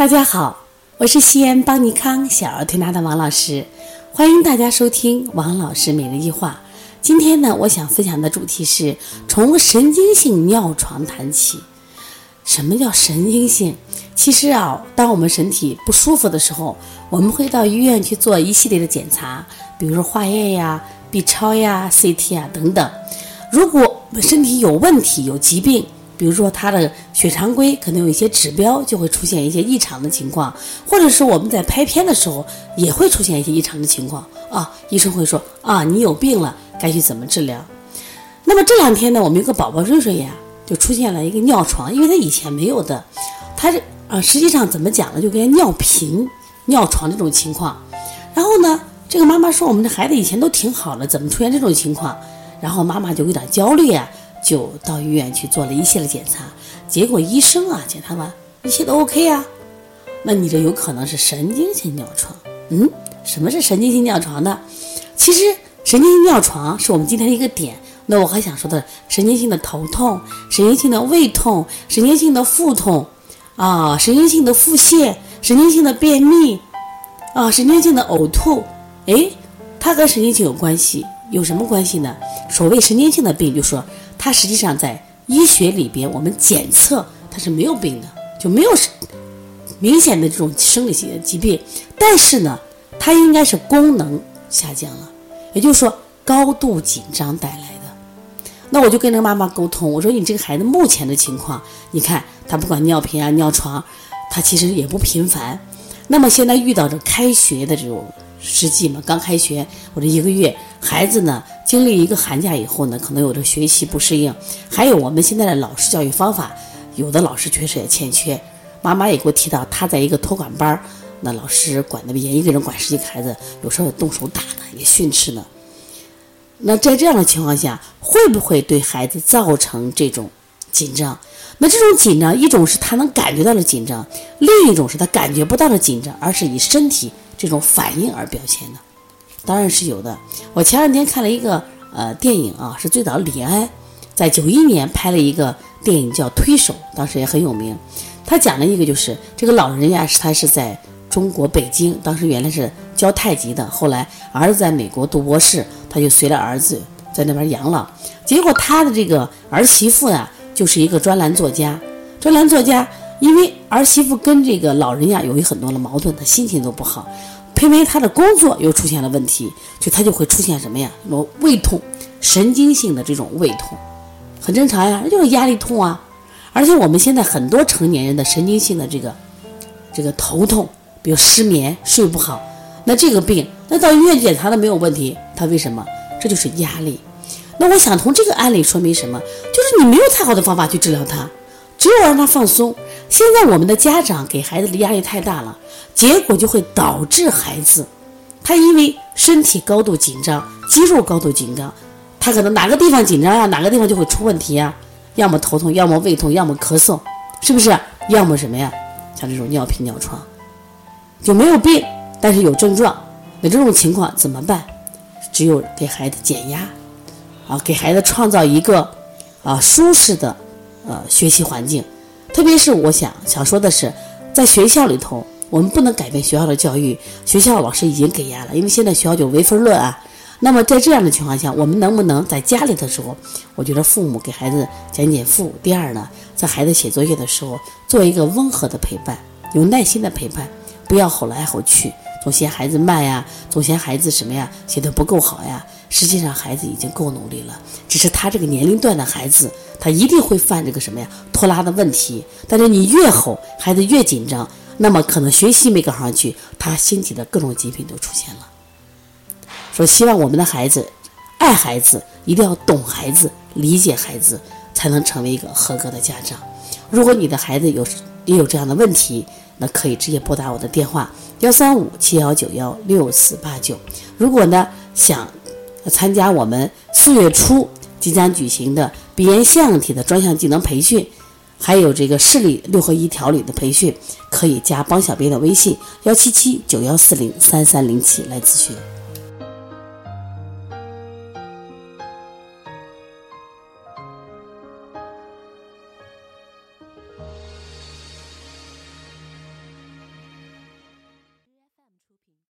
大家好，我是西安邦尼康小儿推拿的王老师，欢迎大家收听王老师每日一话。今天呢，我想分享的主题是从神经性尿床谈起。什么叫神经性？其实啊，当我们身体不舒服的时候，我们会到医院去做一系列的检查，比如说化验呀、B 超呀、CT 啊等等。如果身体有问题、有疾病，比如说他的血常规可能有一些指标就会出现一些异常的情况，或者是我们在拍片的时候也会出现一些异常的情况啊，医生会说啊，你有病了，该去怎么治疗？那么这两天呢，我们有个宝宝瑞瑞呀，就出现了一个尿床，因为他以前没有的，他这啊实际上怎么讲呢，就跟尿频、尿床这种情况。然后呢，这个妈妈说我们的孩子以前都挺好的，怎么出现这种情况？然后妈妈就有点焦虑啊。就到医院去做了一系列检查，结果医生啊检查完一切都 OK 啊，那你这有可能是神经性尿床。嗯，什么是神经性尿床呢？其实神经性尿床是我们今天的一个点。那我还想说的，神经性的头痛、神经性的胃痛、神经性的腹痛啊、神经性的腹泻、神经性的便秘啊、神经性的呕吐，哎，它跟神经性有关系，有什么关系呢？所谓神经性的病，就说。它实际上在医学里边，我们检测它是没有病的，就没有明显的这种生理性的疾病。但是呢，它应该是功能下降了，也就是说高度紧张带来的。那我就跟这个妈妈沟通，我说你这个孩子目前的情况，你看他不管尿频啊、尿床，他其实也不频繁。那么现在遇到这开学的这种。实际嘛，刚开学，我这一个月，孩子呢经历一个寒假以后呢，可能有的学习不适应，还有我们现在的老师教育方法，有的老师确实也欠缺。妈妈也给我提到，他在一个托管班，那老师管的严，一个人管十几个孩子，有时候也动手打呢，也训斥呢。那在这样的情况下，会不会对孩子造成这种紧张？那这种紧张，一种是他能感觉到的紧张，另一种是他感觉不到的紧张，而是以身体。这种反应而表现的，当然是有的。我前两天看了一个呃电影啊，是最早李安在九一年拍了一个电影叫《推手》，当时也很有名。他讲了一个就是这个老人家是他是在中国北京，当时原来是教太极的，后来儿子在美国读博士，他就随着儿子在那边养老。结果他的这个儿媳妇呀，就是一个专栏作家，专栏作家。因为儿媳妇跟这个老人呀有很多的矛盾，他心情都不好，偏偏他的工作又出现了问题，就他就会出现什么呀？什么胃痛，神经性的这种胃痛，很正常呀，就是压力痛啊。而且我们现在很多成年人的神经性的这个这个头痛，比如失眠、睡不好，那这个病，那到医院检查的没有问题，他为什么？这就是压力。那我想从这个案例说明什么？就是你没有太好的方法去治疗他。只有让他放松。现在我们的家长给孩子的压力太大了，结果就会导致孩子，他因为身体高度紧张，肌肉高度紧张，他可能哪个地方紧张呀，哪个地方就会出问题呀，要么头痛，要么胃痛，要么咳嗽，是不是？要么什么呀？像这种尿频尿床，就没有病，但是有症状。那这种情况怎么办？只有给孩子减压，啊，给孩子创造一个啊舒适的。呃，学习环境，特别是我想想说的是，在学校里头，我们不能改变学校的教育，学校老师已经给压了，因为现在学校就唯分论啊。那么在这样的情况下，我们能不能在家里的时候，我觉得父母给孩子减减负。第二呢，在孩子写作业的时候，做一个温和的陪伴，有耐心的陪伴，不要吼来吼去，总嫌孩子慢呀，总嫌孩子什么呀，写的不够好呀。实际上，孩子已经够努力了，只是他这个年龄段的孩子，他一定会犯这个什么呀拖拉的问题。但是你越吼，孩子越紧张，那么可能学习没搞上去，他身体的各种疾病都出现了。说希望我们的孩子爱孩子，一定要懂孩子、理解孩子，才能成为一个合格的家长。如果你的孩子有也有这样的问题，那可以直接拨打我的电话幺三五七幺九幺六四八九。如果呢想。参加我们四月初即将举行的鼻炎腺样体的专项技能培训，还有这个视力六合一调理的培训，可以加帮小编的微信幺七七九幺四零三三零七来咨询。